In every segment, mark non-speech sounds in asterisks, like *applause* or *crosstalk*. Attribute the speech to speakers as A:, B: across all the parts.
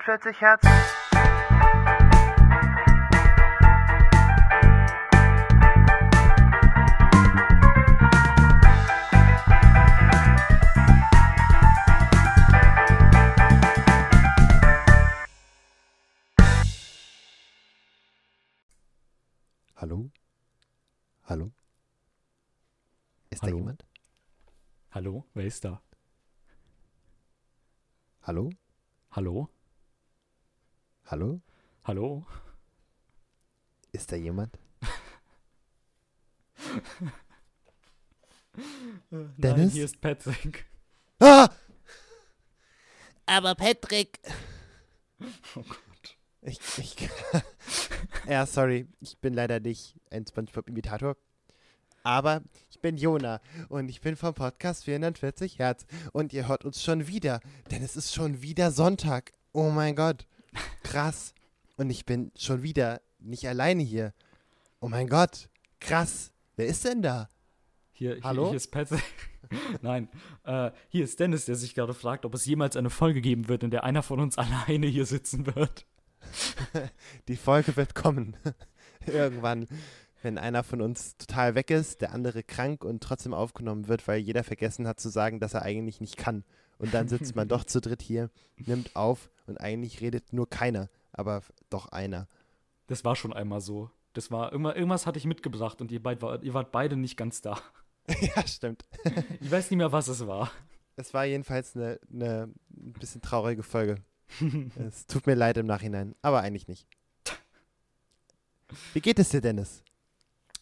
A: 440 Hertz.
B: Hallo? Hallo? Ist
C: Hallo?
B: da jemand?
C: Hallo, wer ist da?
B: Hallo?
C: Hallo?
B: Hallo?
C: Hallo?
B: Ist da jemand? *laughs*
C: Nein,
B: Dennis?
C: hier ist Patrick.
B: Ah! Aber Patrick.
C: Oh Gott.
B: Ich, ich, *laughs* ja, sorry, ich bin leider nicht ein SpongeBob-Imitator. Aber ich bin Jona und ich bin vom Podcast 440 Hertz. Und ihr hört uns schon wieder, denn es ist schon wieder Sonntag. Oh mein Gott, krass. Und ich bin schon wieder nicht alleine hier. Oh mein Gott, krass. Wer ist denn da?
C: Hier, hier,
B: Hallo?
C: hier ist Patrick. *laughs* Nein, äh, hier ist Dennis, der sich gerade fragt, ob es jemals eine Folge geben wird, in der einer von uns *laughs* alleine hier sitzen wird. *laughs*
B: Die Folge wird kommen. Irgendwann, wenn einer von uns total weg ist, der andere krank und trotzdem aufgenommen wird, weil jeder vergessen hat zu sagen, dass er eigentlich nicht kann. Und dann sitzt man doch zu dritt hier, nimmt auf und eigentlich redet nur keiner, aber doch einer.
C: Das war schon einmal so. Das war immer, irgendwas hatte ich mitgebracht und ihr, beid ihr wart beide nicht ganz da. *laughs*
B: ja, stimmt.
C: Ich weiß nicht mehr, was es war.
B: Es war jedenfalls eine, eine ein bisschen traurige Folge. *laughs* es tut mir leid im Nachhinein, aber eigentlich nicht. Wie geht es dir, Dennis?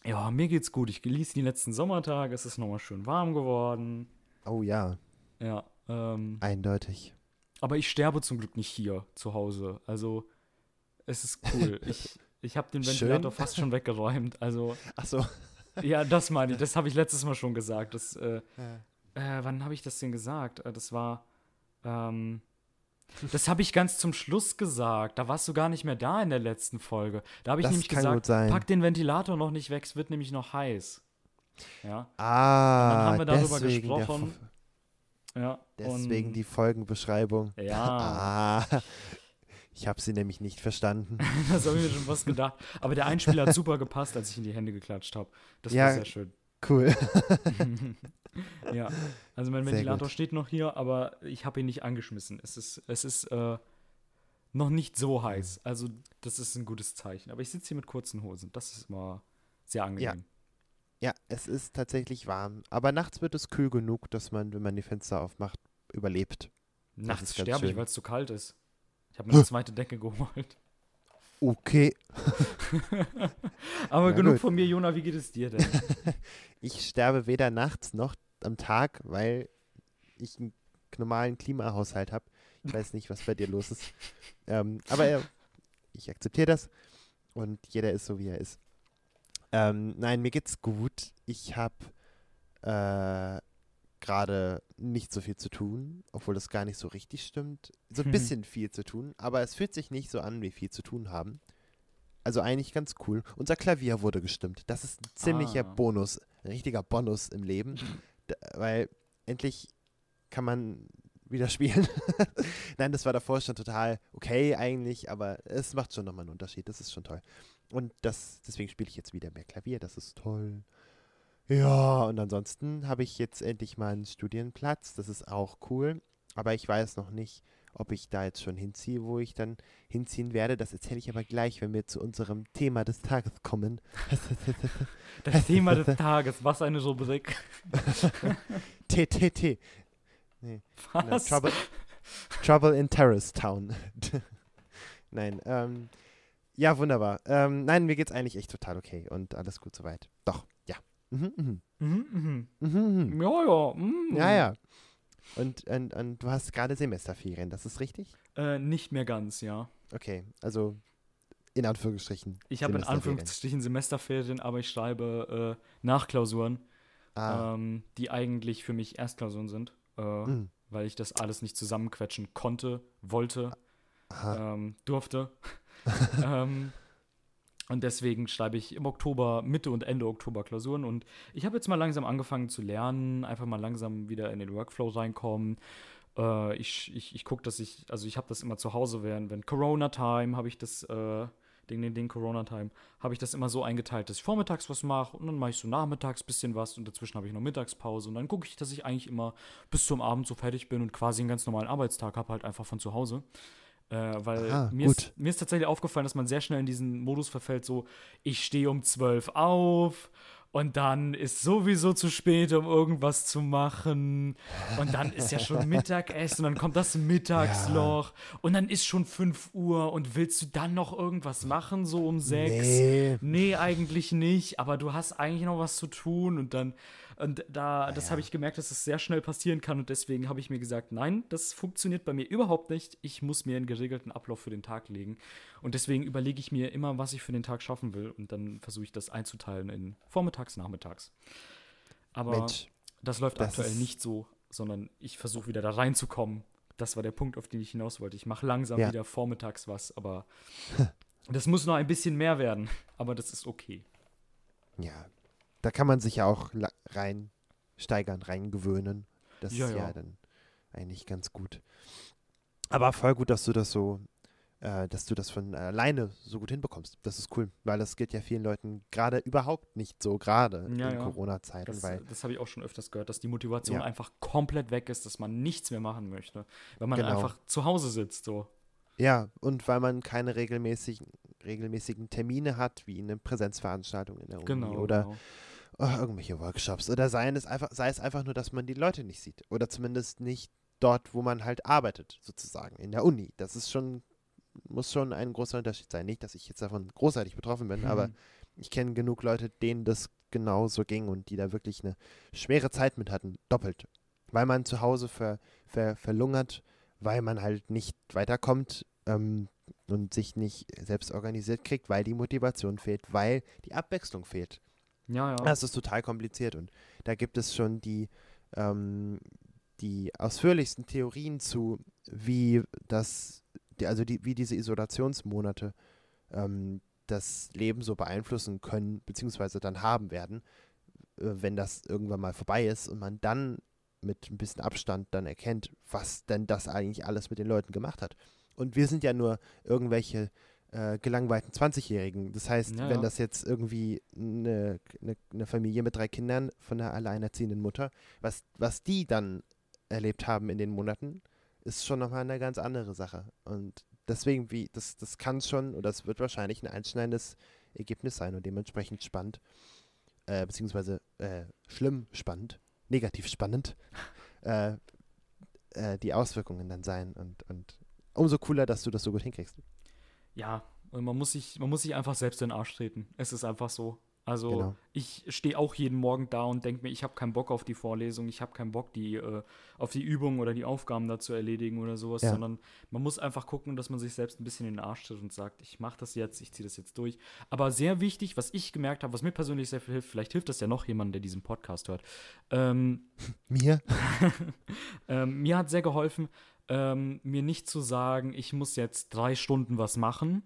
C: Ja, mir geht's gut. Ich genieße die letzten Sommertage. Es ist nochmal schön warm geworden.
B: Oh ja,
C: Ja, ähm,
B: eindeutig.
C: Aber ich sterbe zum Glück nicht hier zu Hause. Also, es ist cool. *laughs* Ich, ich habe den
B: Schön.
C: Ventilator fast schon weggeräumt. Also,
B: Ach so. *laughs*
C: ja, das meine ich. Das habe ich letztes Mal schon gesagt. Das, äh,
B: Ja.
C: äh, wann habe ich das denn gesagt? Äh, das war, ähm, das habe ich ganz zum Schluss gesagt. Da warst du gar nicht mehr da in der letzten Folge. Da habe ich
B: Das
C: nämlich gesagt, pack den Ventilator noch nicht weg, es wird nämlich noch heiß. Ja,
B: Ah,
C: haben wir darüber gesprochen. Ja.
B: Deswegen die Folgenbeschreibung.
C: Ja. *laughs*
B: Ah, ich habe sie nämlich nicht verstanden. *laughs*
C: Das habe ich mir schon fast gedacht. Aber der Einspieler hat super gepasst, als ich in die Hände geklatscht habe. Das
B: Ja.
C: war sehr schön.
B: Cool. *laughs*
C: ja, also mein
B: Sehr
C: Ventilator
B: gut.
C: steht noch hier, aber ich habe ihn nicht angeschmissen. Es ist, es ist äh, noch nicht so heiß. Also das ist ein gutes Zeichen. Aber ich sitze hier mit kurzen Hosen. Das ist immer sehr angenehm.
B: Ja, es ist tatsächlich warm. Aber nachts wird es kühl genug, dass man, wenn man die Fenster aufmacht, überlebt.
C: Nachts sterbe ich, weil es zu kalt ist. Ich habe *laughs* mir eine zweite Decke geholt.
B: Okay.
C: Aber
B: Ja,
C: genug
B: gut.
C: von mir, Jona. Wie geht es dir denn? *laughs*
B: Ich sterbe weder nachts noch am Tag, weil ich einen normalen Klimahaushalt habe. Ich weiß nicht, was bei dir los ist. *laughs* Ähm, aber äh, ich akzeptiere das und jeder ist so, wie er ist. Ähm, nein, mir geht's gut. Ich habe äh, gerade nicht so viel zu tun, obwohl das gar nicht so richtig stimmt. So ein bisschen viel zu tun, aber es fühlt sich nicht so an, wie viel zu tun haben. Also eigentlich ganz cool. Unser Klavier wurde gestimmt. Das ist ein ziemlicher
C: Ah.
B: Bonus, ein richtiger Bonus im Leben, *laughs* D weil endlich kann man wieder *laughs* spielen. Nein, das war davor schon total okay eigentlich, aber es macht schon nochmal einen Unterschied. Das ist schon toll. Und das, deswegen spiele ich jetzt wieder mehr Klavier. Das ist toll. Ja, und ansonsten habe ich jetzt endlich mal einen Studienplatz. Das ist auch cool. Aber ich weiß noch nicht, ob ich da jetzt schon hinziehe, wo ich dann hinziehen werde. Das erzähle ich aber gleich, wenn wir zu unserem Thema des Tages kommen. *laughs*
C: Das Thema des Tages. Was eine Rubrik. *laughs*
B: TTT. Nee.
C: Was?
B: Trouble, Trouble in Terrace Town. *laughs* nein, ähm, ja, wunderbar. Ähm, nein, mir geht's eigentlich echt total okay und alles gut soweit. Doch, ja. Mhm, mhm.
C: Mhm, mhm.
B: Mhm, mhm.
C: Ja, ja.
B: Ja, ja. Und, und, und du hast gerade Semesterferien, das ist richtig?
C: Äh, nicht mehr ganz, ja.
B: Okay, also in Anführungsstrichen.
C: Ich habe in. Anführungsstrichen Semesterferien, aber ich schreibe äh, Nachklausuren,
B: Ah,
C: ähm, die eigentlich für mich Erstklausuren sind, äh,
B: mm,
C: weil ich das alles nicht zusammenquetschen konnte, wollte, ähm, durfte. *laughs* ähm, und deswegen schreibe ich im Oktober, Mitte und Ende Oktober Klausuren. Und ich habe jetzt mal langsam angefangen zu lernen, einfach mal langsam wieder in den Workflow reinkommen. Äh, ich ich, ich gucke, dass ich, also ich habe das immer zu Hause, während wenn Corona-Time habe ich das, äh, den, den, den Corona-Time, habe ich das immer so eingeteilt, dass ich vormittags was mache und dann mache ich so nachmittags ein bisschen was und dazwischen habe ich noch Mittagspause und dann gucke ich, dass ich eigentlich immer bis zum Abend so fertig bin und quasi einen ganz normalen Arbeitstag habe, halt einfach von zu Hause. Äh, weil
B: Aha,
C: mir, ist, mir ist tatsächlich aufgefallen, dass man sehr schnell in diesen Modus verfällt, so, ich stehe um 12 auf und dann ist sowieso zu spät, um irgendwas zu machen. Und dann ist ja schon *laughs* Mittagessen, und dann kommt das Mittagsloch und dann ist schon 5 Uhr und willst du dann noch irgendwas machen, so um 6?
B: Nee.
C: Nee, eigentlich nicht, aber du hast eigentlich noch was zu tun und dann und da das habe ich gemerkt, dass es sehr schnell passieren kann und deswegen habe ich mir gesagt, nein, das funktioniert bei mir überhaupt nicht. Ich muss mir einen geregelten Ablauf für den Tag legen und deswegen überlege ich mir immer, was ich für den Tag schaffen will und dann versuche ich das einzuteilen in vormittags, nachmittags. Aber
B: Mensch,
C: das läuft
B: das
C: aktuell nicht so, sondern ich versuche wieder da reinzukommen. Das war der Punkt, auf den ich hinaus wollte. Ich mache langsam
B: Ja.
C: wieder vormittags was, aber *laughs* das muss noch ein bisschen mehr werden. Aber das ist okay.
B: Ja, da kann man sich ja auch la- rein steigern, reingewöhnen. Das
C: Ja,
B: ist ja
C: ja.
B: dann eigentlich ganz gut. Aber voll gut, dass du das so, äh, dass du das von alleine so gut hinbekommst. Das ist cool, weil das geht ja vielen Leuten gerade überhaupt nicht so gerade
C: Ja,
B: in. Corona-Zeiten,
C: Das,
B: weil
C: das habe ich auch schon öfters gehört, dass die Motivation einfach komplett weg ist, dass man nichts mehr machen möchte. Weil man
B: Genau.
C: einfach zu Hause sitzt. So.
B: ja, und weil man keine regelmäßigen, regelmäßigen Termine hat, wie eine Präsenzveranstaltung in der Uni
C: Genau.
B: oder
C: genau.
B: Oh, irgendwelche Workshops oder sei es einfach, sei es einfach nur, dass man die Leute nicht sieht oder zumindest nicht dort, wo man halt arbeitet, sozusagen in der Uni. Das ist schon muss schon ein großer Unterschied sein. Nicht, dass ich jetzt davon großartig betroffen bin, aber
C: Mhm.
B: ich kenne genug Leute, denen das genauso ging und die da wirklich eine schwere Zeit mit hatten, doppelt. Weil man zu Hause ver, ver, verlungert, weil man halt nicht weiterkommt ähm, und sich nicht selbst organisiert kriegt, weil die Motivation fehlt, weil die Abwechslung fehlt.
C: Ja, ja.
B: Das ist total kompliziert und da gibt es schon die, ähm, die ausführlichsten Theorien zu, wie das, die, also die, wie diese Isolationsmonate ähm, das Leben so beeinflussen können, beziehungsweise dann haben werden, äh, wenn das irgendwann mal vorbei ist und man dann mit ein bisschen Abstand dann erkennt, was denn das eigentlich alles mit den Leuten gemacht hat. Und wir sind ja nur irgendwelche äh, gelangweilten 20-Jährigen. Das heißt,
C: Ja,
B: wenn das jetzt irgendwie eine, eine, eine Familie mit drei Kindern von einer alleinerziehenden Mutter, was, was die dann erlebt haben in den Monaten, ist schon nochmal eine ganz andere Sache. Und deswegen, wie, das, das kann schon oder es wird wahrscheinlich ein einschneidendes Ergebnis sein und dementsprechend spannend, äh, beziehungsweise äh, schlimm spannend, negativ spannend, *laughs* äh, äh, die Auswirkungen dann sein. Und, und umso cooler, dass du das so gut hinkriegst.
C: Ja, und man muss sich, man muss sich einfach selbst in den Arsch treten. Es ist einfach so. Also
B: Genau.
C: ich stehe auch jeden Morgen da und denke mir, ich habe keinen Bock auf die Vorlesung, ich habe keinen Bock, die äh, auf die Übungen oder die Aufgaben da zu erledigen oder sowas,
B: Ja.
C: sondern man muss einfach gucken, dass man sich selbst ein bisschen in den Arsch tritt und sagt, ich mache das jetzt, ich ziehe das jetzt durch. Aber sehr wichtig, was ich gemerkt habe, was mir persönlich sehr viel hilft, vielleicht hilft das ja noch jemandem, der diesen Podcast hört. Ähm, *laughs*
B: Mir? *laughs*
C: ähm, mir hat sehr geholfen, ähm, mir nicht zu sagen, ich muss jetzt drei Stunden was machen,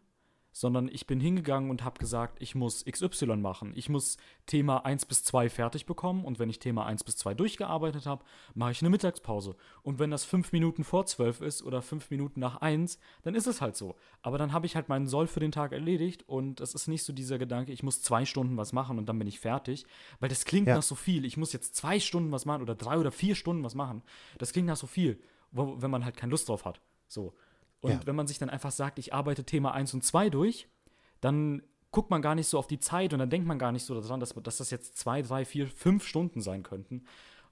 C: sondern ich bin hingegangen und habe gesagt, ich muss XY machen. Ich muss Thema 1 bis 2 fertig bekommen und wenn ich Thema 1 bis 2 durchgearbeitet habe, mache ich eine Mittagspause. Und wenn das fünf Minuten vor 12 ist oder fünf Minuten nach 1, dann ist es halt so. Aber dann habe ich halt meinen Soll für den Tag erledigt und es ist nicht so dieser Gedanke, ich muss zwei Stunden was machen und dann bin ich fertig, weil das klingt
B: Ja.
C: nach so viel. Ich muss jetzt zwei Stunden was machen oder drei oder vier Stunden was machen. Das klingt nach so viel, wenn man halt keine Lust drauf hat. So. Und
B: Ja.
C: wenn man sich dann einfach sagt, ich arbeite Thema 1 und 2 durch, dann guckt man gar nicht so auf die Zeit und dann denkt man gar nicht so daran, dass, dass das jetzt zwei, drei, vier, fünf Stunden sein könnten.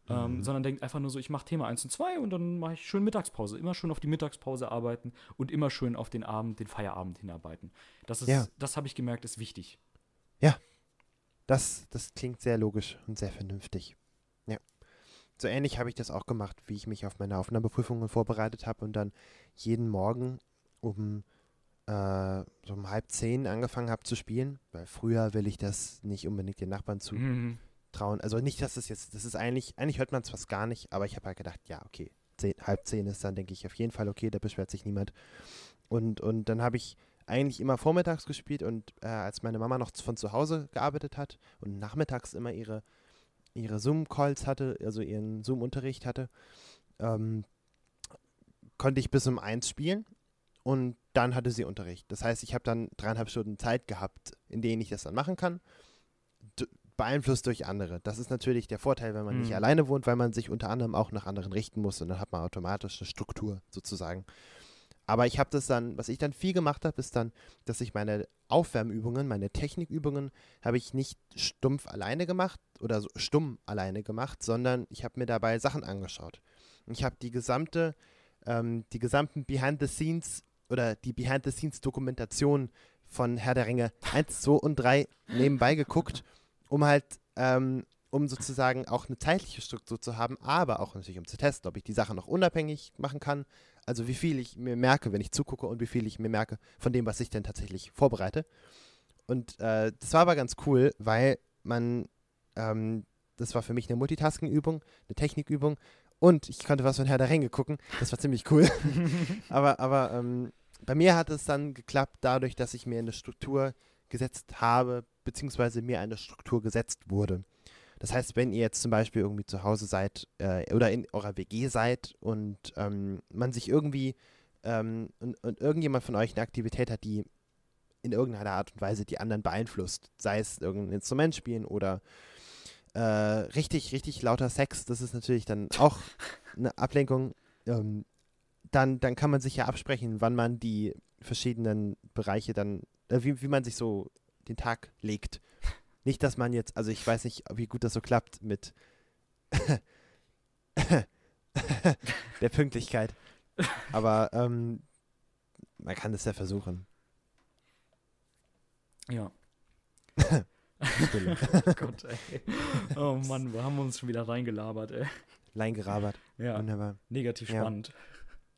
C: Ähm, sondern denkt einfach nur so, ich mache Thema 1 und 2 und dann mache ich schön Mittagspause. Immer schön auf die Mittagspause arbeiten und immer schön auf den Abend, den Feierabend hinarbeiten. Das ist,
B: Ja.
C: das habe ich gemerkt, ist wichtig.
B: Das, das klingt sehr logisch und sehr vernünftig. So ähnlich habe ich das auch gemacht, wie ich mich auf meine Aufnahmeprüfungen vorbereitet habe und dann jeden Morgen um äh, so um halb zehn angefangen habe zu spielen, weil früher will ich das nicht unbedingt den Nachbarn
C: Mhm.
B: zutrauen. Also nicht, dass das jetzt, das ist eigentlich, eigentlich hört man es fast gar nicht, aber ich habe halt gedacht, ja, okay, zehn, halb zehn ist dann, denke ich, auf jeden Fall okay, da beschwert sich niemand. Und, und dann habe ich eigentlich immer vormittags gespielt und äh, als meine Mama noch von zu Hause gearbeitet hat und nachmittags immer ihre, ihre Zoom-Calls hatte, also ihren Zoom-Unterricht hatte, ähm, konnte ich bis um eins spielen und dann hatte sie Unterricht. Das heißt, ich habe dann dreieinhalb Stunden Zeit gehabt, in denen ich das dann machen kann, d- beeinflusst durch andere. Das ist natürlich der Vorteil, wenn man nicht
C: Mhm.
B: alleine wohnt, weil man sich unter anderem auch nach anderen richten muss und dann hat man automatisch eine Struktur sozusagen. Aber ich habe das dann, was ich dann viel gemacht habe, ist dann, dass ich meine Aufwärmübungen, meine Technikübungen, habe ich nicht stumpf alleine gemacht oder so stumm alleine gemacht, sondern ich habe mir dabei Sachen angeschaut. Ich habe die gesamte, ähm, die gesamten Behind the Scenes oder die Behind the Scenes Dokumentation von Herr der Ringe 1, 2 und 3 nebenbei geguckt, um halt, ähm, um sozusagen auch eine zeitliche Struktur zu haben, aber auch natürlich um zu testen, ob ich die Sachen noch unabhängig machen kann. Also wie viel ich mir merke, wenn ich zugucke und wie viel ich mir merke von dem, was ich denn tatsächlich vorbereite. Und äh, das war aber ganz cool, weil man, ähm, das war für mich eine Multitasking-Übung, eine Technikübung und ich konnte was von Herr der Ringe gucken. Das war ziemlich cool. *laughs* aber aber ähm, bei mir hat es dann geklappt, dadurch, dass ich mir eine Struktur gesetzt habe, beziehungsweise mir eine Struktur gesetzt wurde. Das heißt, wenn ihr jetzt zum Beispiel irgendwie zu Hause seid äh, oder in eurer WG seid und ähm, man sich irgendwie ähm, und, und irgendjemand von euch eine Aktivität hat, die in irgendeiner Art und Weise die anderen beeinflusst, sei es irgendein Instrument spielen oder äh, richtig, richtig lauter Sex, das ist natürlich dann auch *laughs* eine Ablenkung. Ähm, dann, dann kann man sich ja absprechen, wann man die verschiedenen Bereiche dann, äh, wie, wie man sich so den Tag legt. Nicht, dass man jetzt, also ich weiß nicht, wie gut das so klappt mit *laughs* der Pünktlichkeit. Aber ähm, man kann das ja versuchen.
C: Ja.
B: Stille. *laughs*
C: Gott, ey. Oh Mann, wir haben uns schon wieder reingelabert, ey.
B: Leingerabert.
C: Ja,
B: Wunderbar.
C: negativ
B: Ja.
C: spannend.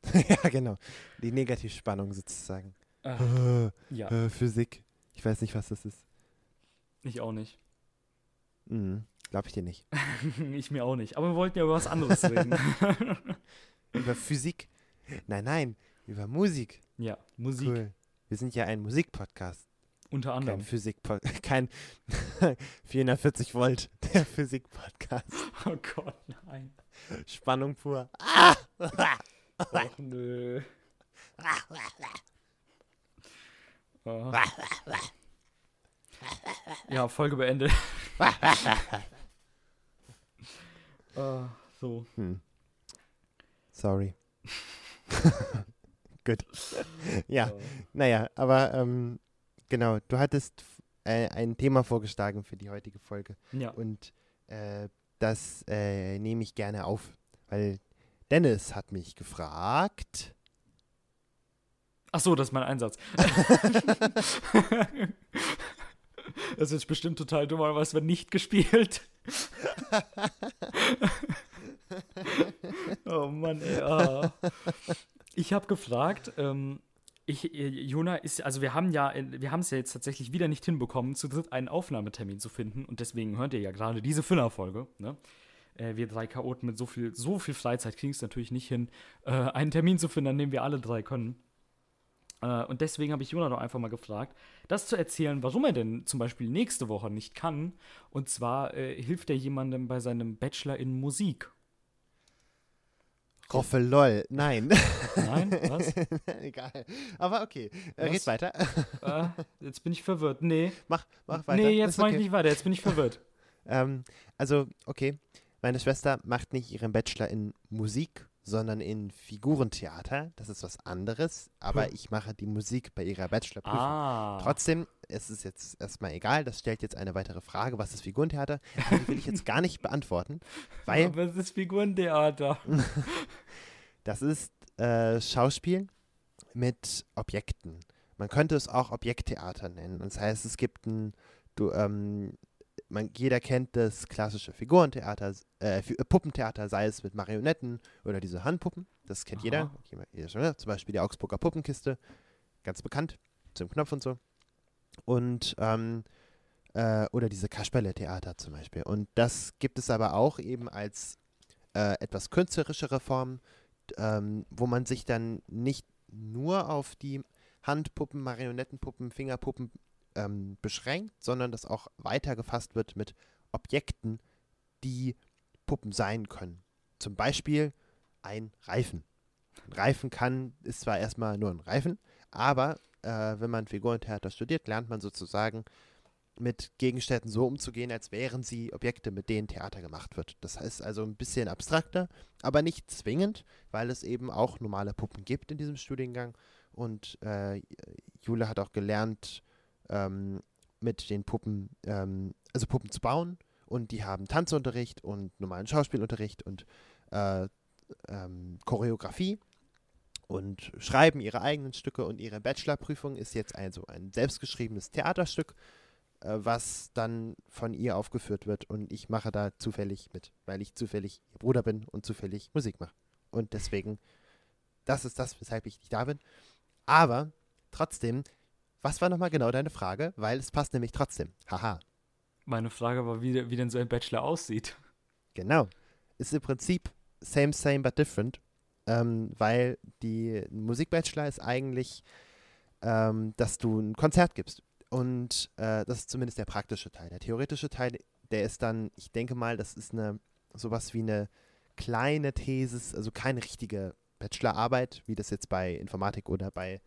C: *laughs*
B: ja, genau. Die Negativspannung sozusagen.
C: Ah,
B: Äh,
C: ja,
B: äh, Physik. Ich weiß nicht, was das ist.
C: Ich auch nicht.
B: Mhm. Glaube ich dir nicht. *laughs*
C: ich mir auch nicht. Aber wir wollten ja über was anderes reden. *laughs*
B: Über Physik? Nein, nein. Über Musik.
C: ja, Musik
B: Cool. Wir sind ja ein Musikpodcast.
C: unter
B: Kein
C: anderem.
B: Physik *laughs* kein 440 Volt, der Physik-Podcast.
C: Oh Gott, nein.
B: Spannung pur. Ah!
C: Ach, nö. Oh. Ja, Folge beendet. *laughs* Ah, so.
B: Hm. Sorry. *laughs* Gut. Ja,
C: Oh.
B: naja, aber ähm, genau, du hattest äh, ein Thema vorgeschlagen für die heutige Folge
C: Ja.
B: und äh, das äh, nehme ich gerne auf, weil Dennis hat mich gefragt.
C: Ach so, das ist mein Einsatz. *laughs* Das ist bestimmt total dumm, aber es wird nicht gespielt. *laughs* oh Mann, ey. ah. Ich habe gefragt, ähm, ich, äh, Jona ist, also wir haben ja, in- wir haben es ja jetzt tatsächlich wieder nicht hinbekommen, zu dritt einen Aufnahmetermin zu finden und deswegen hört ihr ja gerade diese Füllerfolge, ne? Äh, wir drei Chaoten mit so viel, so viel Freizeit kriegen es natürlich nicht hin, äh, einen Termin zu finden, an dem wir alle drei können. Äh, und deswegen habe ich Jona doch einfach mal gefragt, das zu erzählen, warum er denn zum Beispiel nächste Woche nicht kann. Und zwar äh, hilft er jemandem bei seinem Bachelor in Musik.
B: Roffe lol. Nein.
C: Nein, *laughs* was?
B: Egal. Aber okay. Äh, red weiter. *laughs*
C: äh, jetzt bin ich verwirrt. Nee.
B: Mach, mach weiter.
C: Nee, jetzt mache ich
B: okay.
C: nicht weiter. Jetzt bin ich verwirrt. *laughs*
B: Ähm, also, okay. Meine Schwester macht nicht ihren Bachelor in Musik, sondern in Figurentheater. Das ist was anderes. Aber
C: Hm.
B: ich mache die Musik bei ihrer Bachelorprüfung.
C: Ah.
B: Trotzdem, es ist jetzt erstmal egal. Das stellt jetzt eine weitere Frage. Was ist Figurentheater? Aber Die will ich jetzt gar nicht beantworten, weil
C: Aber es ist Figurentheater. *laughs*
B: das ist äh, Schauspiel mit Objekten. Man könnte es auch Objekttheater nennen. Das heißt, es gibt ein, du, ähm, man, jeder kennt das klassische Figurentheater, äh, äh, Puppentheater, sei es mit Marionetten oder diese Handpuppen. Das kennt. Jeder- jeder schon, ne? Zum Beispiel die Augsburger Puppenkiste, ganz bekannt, zum Knopf und so. Und ähm, äh, oder diese Kasperle-Theater zum Beispiel. Und das gibt es aber auch eben als äh, etwas künstlerischere Form, ähm, wo man sich dann nicht nur auf die Handpuppen, Marionettenpuppen, Fingerpuppen ähm, beschränkt, sondern das auch weiter gefasst wird mit Objekten, die Puppen sein können. Zum Beispiel ein Reifen Ein Reifen kann, ist zwar erstmal nur ein Reifen, aber äh, wenn man Figurentheater studiert, lernt man sozusagen mit Gegenständen so umzugehen, als wären sie Objekte, mit denen Theater gemacht wird. Das heißt also ein bisschen abstrakter, aber nicht zwingend, weil es eben auch normale Puppen gibt in diesem Studiengang. Und äh, Jule hat auch gelernt, ähm, mit den Puppen, ähm, also Puppen zu bauen. Und die haben Tanzunterricht und normalen Schauspielunterricht und äh, ähm, Choreografie und schreiben ihre eigenen Stücke. Und ihre Bachelorprüfung ist jetzt also ein selbstgeschriebenes Theaterstück äh, was dann von ihr aufgeführt wird und ich mache da zufällig mit, weil ich zufällig ihr Bruder bin und zufällig Musik mache. Und deswegen, das ist das, weshalb ich nicht da bin. Aber trotzdem, was war nochmal genau deine Frage? Weil es passt nämlich trotzdem. Haha.
C: Meine Frage war, wie, wie denn so ein Bachelor aussieht.
B: Genau. Ist im Prinzip same, same, but different. Ähm, weil die Musikbachelor ist eigentlich, ähm, dass du ein Konzert gibst. Und äh, das ist zumindest der praktische Teil. Der theoretische Teil, der ist dann, ich denke mal, das ist eine sowas wie eine kleine Thesis, also keine richtige Bachelorarbeit, wie das jetzt bei Informatik oder bei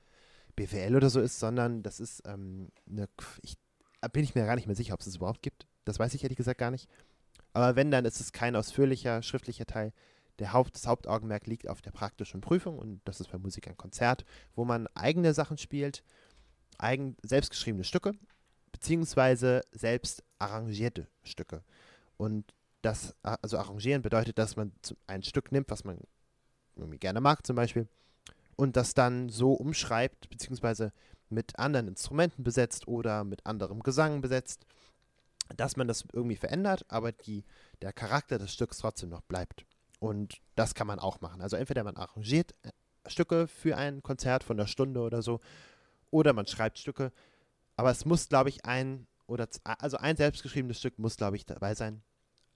B: BWL oder so ist, sondern das ist ähm, eine, ich, bin ich mir gar nicht mehr sicher, ob es es überhaupt gibt. Das weiß ich ehrlich gesagt gar nicht. Aber wenn, dann ist es kein ausführlicher schriftlicher Teil. Der Haupt, das Hauptaugenmerk liegt auf der praktischen Prüfung und das ist bei Musik ein Konzert, wo man eigene Sachen spielt, eigen, selbstgeschriebene Stücke, beziehungsweise selbst arrangierte Stücke. Und das, also arrangieren bedeutet, dass man ein Stück nimmt, was man gerne mag zum Beispiel, und das dann so umschreibt, beziehungsweise mit anderen Instrumenten besetzt oder mit anderem Gesang besetzt, dass man das irgendwie verändert, aber die, der Charakter des Stücks trotzdem noch bleibt. Und das kann man auch machen. Also entweder man arrangiert äh, Stücke für ein Konzert von einer Stunde oder so oder man schreibt Stücke. Aber es muss, glaube ich, ein oder also ein selbstgeschriebenes Stück muss, glaube ich, dabei sein.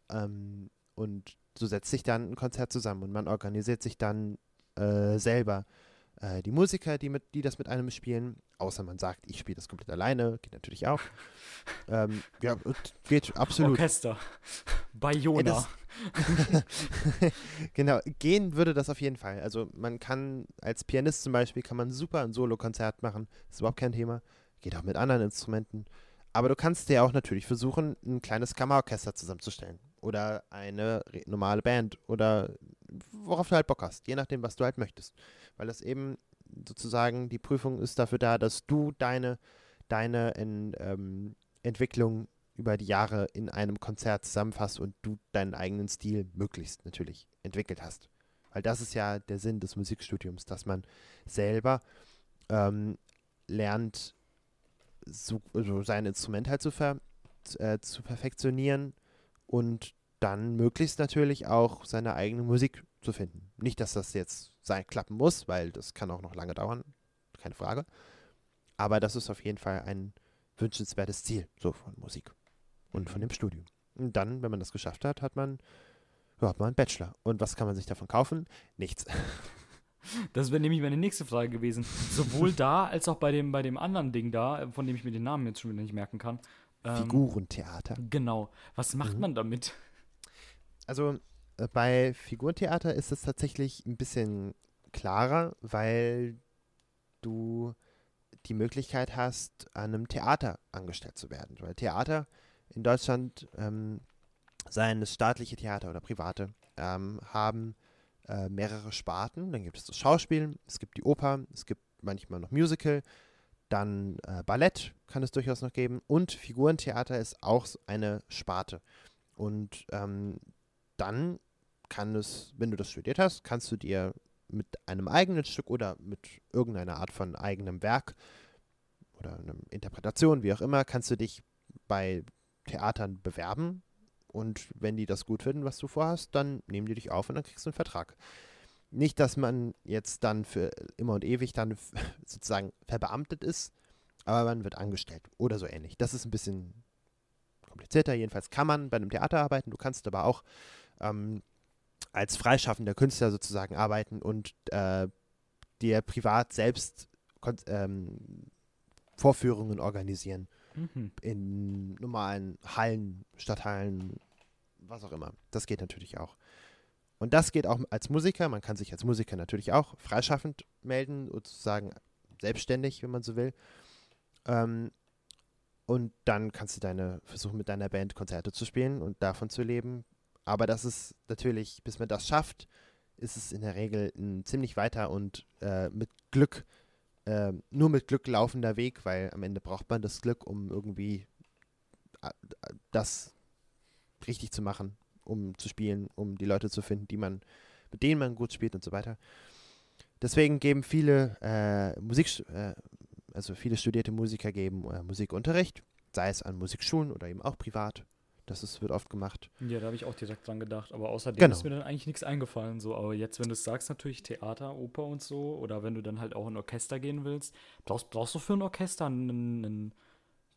B: Ähm, und so setzt sich dann ein Konzert zusammen und man organisiert sich dann äh, selber äh, die Musiker, die, mit, die das mit einem spielen, außer man sagt, ich spiele das komplett alleine, geht natürlich auch. *laughs* ähm, ja, geht absolut.
C: Orchester. Bei Jona. *laughs*
B: genau, gehen würde das auf jeden Fall. Also man kann als Pianist zum Beispiel, kann man super ein Solo-Konzert machen, ist überhaupt kein Thema. Geht auch mit anderen Instrumenten. Aber du kannst dir auch natürlich versuchen, ein kleines Kammerorchester zusammenzustellen. Oder eine normale Band. Oder worauf du halt Bock hast. Je nachdem, was du halt möchtest. Weil das eben sozusagen, die Prüfung ist dafür da, dass du deine, deine in, ähm, Entwicklung über die Jahre in einem Konzert zusammenfasst und du deinen eigenen Stil möglichst natürlich entwickelt hast. Weil das ist ja der Sinn des Musikstudiums, dass man selber ähm, lernt, so, also sein Instrument halt zu, ver, äh, zu perfektionieren und dann möglichst natürlich auch seine eigene Musik zu finden. Nicht, dass das jetzt sein, klappen muss, weil das kann auch noch lange dauern, keine Frage. Aber das ist auf jeden Fall ein wünschenswertes Ziel so von Musik und von dem Studium. Und dann, wenn man das geschafft hat, hat man, ja, hat man einen Bachelor. Und was kann man sich davon kaufen? Nichts. *laughs*
C: Das wäre nämlich meine nächste Frage gewesen. Sowohl da als auch bei dem, bei dem anderen Ding da, von dem ich mir den Namen jetzt schon wieder nicht merken kann.
B: Ähm, Figurentheater.
C: Genau. Was macht mhm. man damit?
B: Also äh, bei Figurentheater ist es tatsächlich ein bisschen klarer, weil du die Möglichkeit hast, an einem Theater angestellt zu werden. Weil Theater in Deutschland, ähm, seien es staatliche Theater oder private, ähm, haben äh, mehrere Sparten. Dann gibt es das Schauspiel, es gibt die Oper, es gibt manchmal noch Musical, dann äh, Ballett kann es durchaus noch geben und Figurentheater ist auch eine Sparte. Und ähm, dann kann es, wenn du das studiert hast, kannst du dir mit einem eigenen Stück oder mit irgendeiner Art von eigenem Werk oder einer Interpretation, wie auch immer, kannst du dich bei Theatern bewerben und wenn die das gut finden, was du vorhast, dann nehmen die dich auf und dann kriegst du einen Vertrag. Nicht, dass man jetzt dann für immer und ewig dann *laughs* sozusagen verbeamtet ist, aber man wird angestellt oder so ähnlich. Das ist ein bisschen komplizierter. Jedenfalls kann man bei einem Theater arbeiten, du kannst aber auch ähm, als freischaffender Künstler sozusagen arbeiten und äh, dir privat selbst ähm, Vorführungen organisieren. Mhm. In normalen Hallen, Stadthallen, was auch immer. Das geht natürlich auch. Und das geht auch als Musiker. Man kann sich als Musiker natürlich auch freischaffend melden, sozusagen selbstständig, wenn man so will. Ähm, und dann kannst du deine versuchen mit deiner Band Konzerte zu spielen und davon zu leben. Aber das ist natürlich, bis man das schafft, ist es in der Regel ein ziemlich weiter und äh, mit Glück, äh, nur mit Glück laufender Weg, weil am Ende braucht man das Glück, um irgendwie äh, das richtig zu machen, um zu spielen, um die Leute zu finden, die man, mit denen man gut spielt und so weiter. Deswegen geben viele äh, Musik, äh, also viele studierte Musiker geben äh, Musikunterricht, sei es an Musikschulen oder eben auch privat. Das ist, wird oft gemacht.
C: Ja, da habe ich auch direkt dran gedacht. Aber außerdem
B: Genau.
C: ist mir dann eigentlich nichts eingefallen. So, aber jetzt, wenn du es sagst, natürlich Theater, Oper und so, oder wenn du dann halt auch in ein Orchester gehen willst, brauchst, brauchst du für ein Orchester einen, einen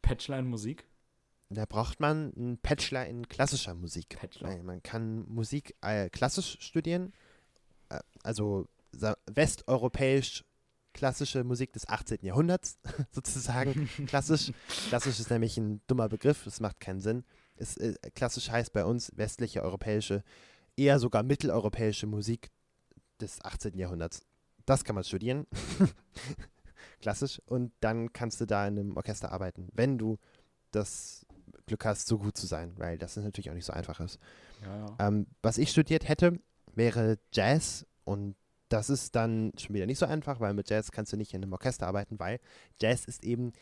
C: Bachelor in Musik?
B: Da braucht man einen Bachelor in klassischer Musik. Weil man kann Musik äh, klassisch studieren, äh, also westeuropäisch klassische Musik des 18. Jahrhunderts *laughs* sozusagen. *laughs* klassisch. Klassisch ist nämlich ein dummer Begriff, das macht keinen Sinn. Es, äh, klassisch heißt bei uns westliche europäische, eher sogar mitteleuropäische Musik des 18. Jahrhunderts. Das kann man studieren. *laughs* klassisch. Und dann kannst du da in einem Orchester arbeiten, wenn du das Glück hast, so gut zu sein, weil das natürlich auch nicht so einfach ist.
C: Ja, ja.
B: Ähm, was ich studiert hätte, wäre Jazz und das ist dann schon wieder nicht so einfach, weil mit Jazz kannst du nicht in einem Orchester arbeiten, weil Jazz ist eben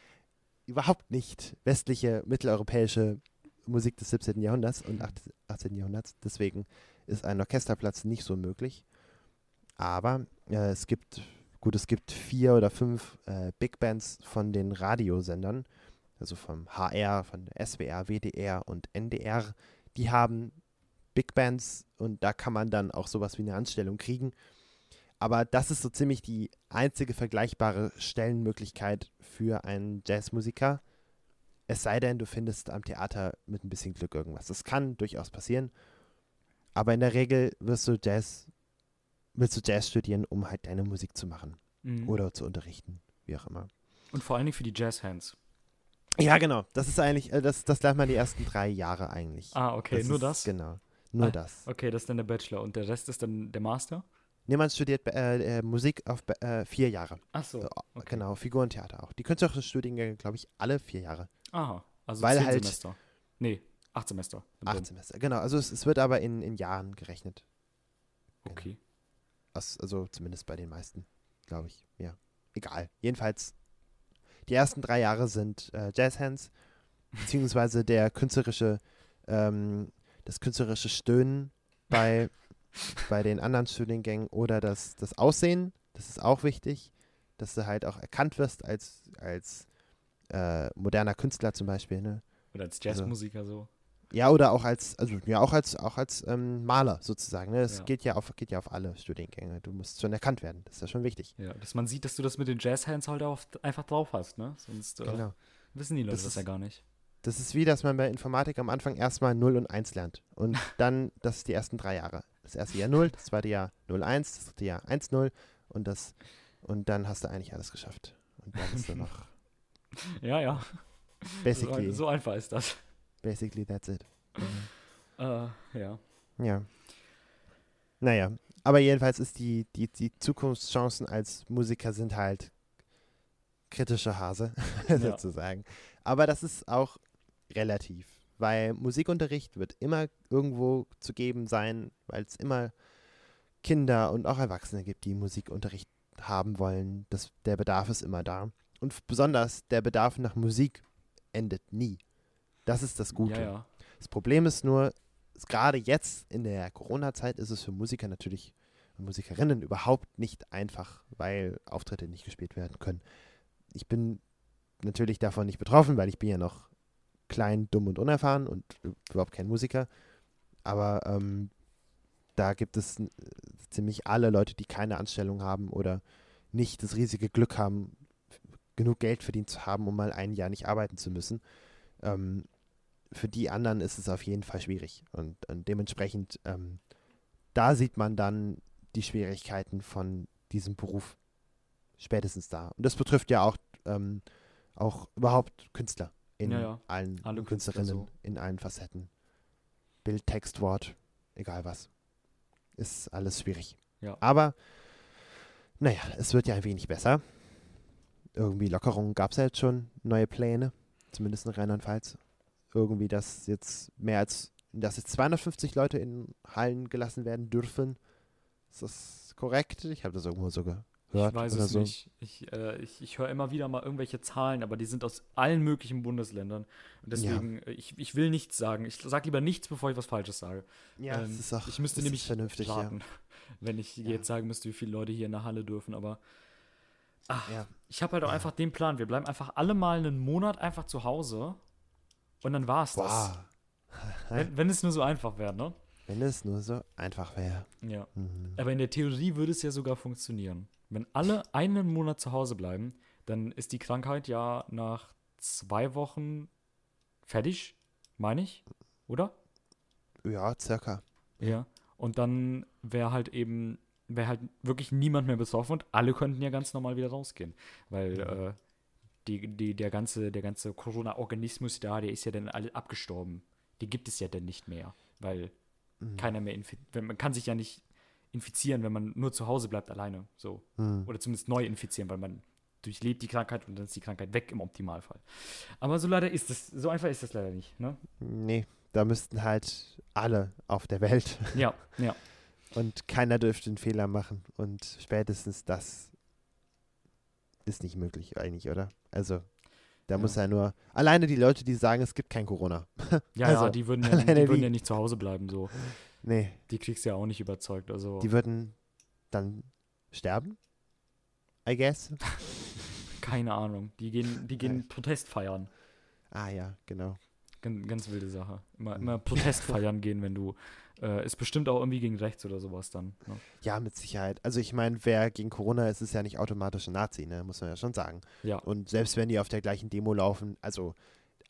B: überhaupt nicht westliche, mitteleuropäische Musik des 17. Jahrhunderts und 18. Jahrhunderts. Deswegen ist ein Orchesterplatz nicht so möglich. Aber äh, es gibt, gut, es gibt vier oder fünf äh, Big Bands von den Radiosendern, also vom HR, von SWR, WDR und NDR. Die haben Big Bands und da kann man dann auch sowas wie eine Anstellung kriegen. Aber das ist so ziemlich die einzige vergleichbare Stellenmöglichkeit für einen Jazzmusiker. Es sei denn, du findest am Theater mit ein bisschen Glück irgendwas. Das kann durchaus passieren. Aber in der Regel wirst du Jazz, willst du Jazz studieren, um halt deine Musik zu machen
C: Mhm.
B: oder zu unterrichten, wie auch immer.
C: Und vor allen Dingen für die Jazzhands.
B: Ja, genau. Das ist eigentlich, äh, das, das lernt man die ersten drei Jahre eigentlich.
C: Ah, okay, nur
B: ist,
C: das?
B: Genau. Nur
C: Ah,
B: das.
C: Okay, das ist dann der Bachelor und der Rest ist dann der Master?
B: Niemand studiert äh, äh, Musik auf äh, vier Jahre.
C: Ach so.
B: Äh,
C: okay.
B: Genau, Figurentheater auch. Die künstlerischen Studiengänge, glaube ich, alle vier Jahre.
C: Aha, also
B: Weil
C: zehn
B: halt-
C: Semester. Nee, acht Semester.
B: Acht Semester. Genau, also es, es wird aber in, in Jahren gerechnet.
C: Okay.
B: Was, also zumindest bei den meisten, glaube ich. Ja. Egal. Jedenfalls, die ersten drei Jahre sind äh, Jazzhands, *laughs* beziehungsweise der künstlerische, ähm, das künstlerische Stöhnen bei, *laughs* bei den anderen Studiengängen oder das, das Aussehen, das ist auch wichtig, dass du halt auch erkannt wirst als, als äh, moderner Künstler zum Beispiel, ne?
C: Oder als Jazzmusiker so.
B: Ja, oder auch als, also ja, auch als, auch als ähm, Maler sozusagen. Ne? Das
C: Ja.
B: geht ja auf, geht ja auf alle Studiengänge. Du musst schon erkannt werden. Das ist ja schon wichtig.
C: Ja, dass man sieht, dass du das mit den Jazzhands halt auch einfach drauf hast, ne? Sonst äh,
B: Genau.
C: wissen die Leute
B: Das
C: das,
B: ist-
C: ja gar nicht.
B: Das ist wie, dass man bei Informatik am Anfang erstmal 0 und 1 lernt. Und *laughs* dann, das ist die ersten drei Jahre. Das erste Jahr 0, das zweite Jahr 0, 1, das dritte Jahr 1, 0 und das, und dann hast du eigentlich alles geschafft. Und dann ist *laughs* nur noch
C: Ja, ja.
B: basically,
C: So, so einfach ist das.
B: basically that's it.
C: Äh, ja.
B: Ja. Naja, aber jedenfalls ist die, die, die Zukunftschancen als Musiker sind halt kritische Hase, *laughs*
C: Ja.
B: sozusagen. Aber das ist auch relativ, weil Musikunterricht wird immer irgendwo zu geben sein, weil es immer Kinder und auch Erwachsene gibt, die Musikunterricht haben wollen. Das, der Bedarf ist immer da. Und besonders der Bedarf nach Musik endet nie. Das ist das Gute.
C: Ja, ja.
B: Das Problem ist nur, gerade jetzt in der Corona-Zeit ist es für Musiker natürlich und Musikerinnen überhaupt nicht einfach, weil Auftritte nicht gespielt werden können. Ich bin natürlich davon nicht betroffen, weil ich bin ja noch klein, dumm und unerfahren und überhaupt kein Musiker. Aber ähm, da gibt es ziemlich alle Leute, die keine Anstellung haben oder nicht das riesige Glück haben, genug Geld verdient zu haben, um mal ein Jahr nicht arbeiten zu müssen. Ähm, für die anderen ist es auf jeden Fall schwierig. Und, und dementsprechend, ähm, da sieht man dann die Schwierigkeiten von diesem Beruf spätestens da. Und das betrifft ja auch, ähm, auch überhaupt Künstler in
C: Ja, ja.
B: allen
C: Alle
B: Künstlerinnen,
C: so.
B: in allen Facetten. Bild, Text, Wort, egal was. ist alles schwierig.
C: Ja.
B: Aber, naja, es wird ja ein wenig besser. Irgendwie Lockerungen gab es ja jetzt schon, neue Pläne, zumindest in Rheinland-Pfalz. Irgendwie, dass jetzt mehr als, dass jetzt 250 Leute in Hallen gelassen werden dürfen. Ist das korrekt? Ich habe das irgendwo so gehört.
C: Ich weiß es
B: so.
C: nicht. Ich, äh, ich, ich höre immer wieder mal irgendwelche Zahlen, aber die sind aus allen möglichen Bundesländern. Und deswegen, äh, ich, ich will nichts sagen. Ich sage lieber nichts, bevor ich was Falsches sage.
B: Ja,
C: Ähm,
B: das ist auch
C: ich müsste
B: das
C: nämlich
B: vernünftig,
C: raten, *laughs* wenn ich
B: Ja.
C: jetzt sagen müsste, wie viele Leute hier in der Halle dürfen. Aber ach,
B: ja. ja.
C: ich habe halt auch einfach den Plan. Wir bleiben einfach alle mal einen Monat einfach zu Hause. Und dann war es das.
B: Wow. *laughs*
C: Wenn, wenn es nur so einfach wäre, ne?
B: Wenn es nur so einfach wäre.
C: Ja.
B: Mhm.
C: Aber in der Theorie würde es ja sogar funktionieren. Wenn alle einen Monat zu Hause bleiben, dann ist die Krankheit ja nach zwei Wochen fertig, meine ich, oder?
B: Ja, circa.
C: Ja. Und dann wäre halt eben, wäre halt wirklich niemand mehr betroffen und alle könnten ja ganz normal wieder rausgehen. Weil äh, die, die, der ganze, der ganze Corona-Organismus da, der ist ja dann alle abgestorben. Die gibt es ja dann nicht mehr. Weil
B: Mhm.
C: keiner mehr infiziert. Man kann sich ja nicht infizieren, wenn man nur zu Hause bleibt alleine. So.
B: Mhm.
C: Oder zumindest neu infizieren, weil man durchlebt die Krankheit und dann ist die Krankheit weg im Optimalfall. Aber so leider ist es, so einfach ist das leider nicht. Ne?
B: Nee, da müssten halt alle auf der Welt
C: Ja, *laughs* ja.
B: Und keiner dürfte einen Fehler machen. Und spätestens das ist nicht möglich eigentlich, oder? Also, da
C: Ja.
B: muss ja nur, alleine die Leute, die sagen, es gibt kein Corona.
C: Ja, *laughs*
B: Also,
C: ja, die würden ja, die würden
B: wie-
C: ja nicht zu Hause bleiben. So.
B: Nee,
C: Die kriegst du ja auch nicht überzeugt. Also
B: die würden dann sterben, I guess. *laughs*
C: keine Ahnung. Die gehen, die gehen. Protest feiern.
B: Ah ja, genau.
C: Ganz, ganz wilde Sache. Immer,
B: Mhm.
C: immer *laughs* Protest feiern gehen, wenn du. Äh, ist bestimmt auch irgendwie gegen rechts oder sowas dann. Ne?
B: Ja, mit Sicherheit. Also ich meine, wer gegen Corona ist, ist ja nicht automatisch ein Nazi, ne? muss man ja schon sagen.
C: Ja.
B: Und selbst wenn die auf der gleichen Demo laufen, also,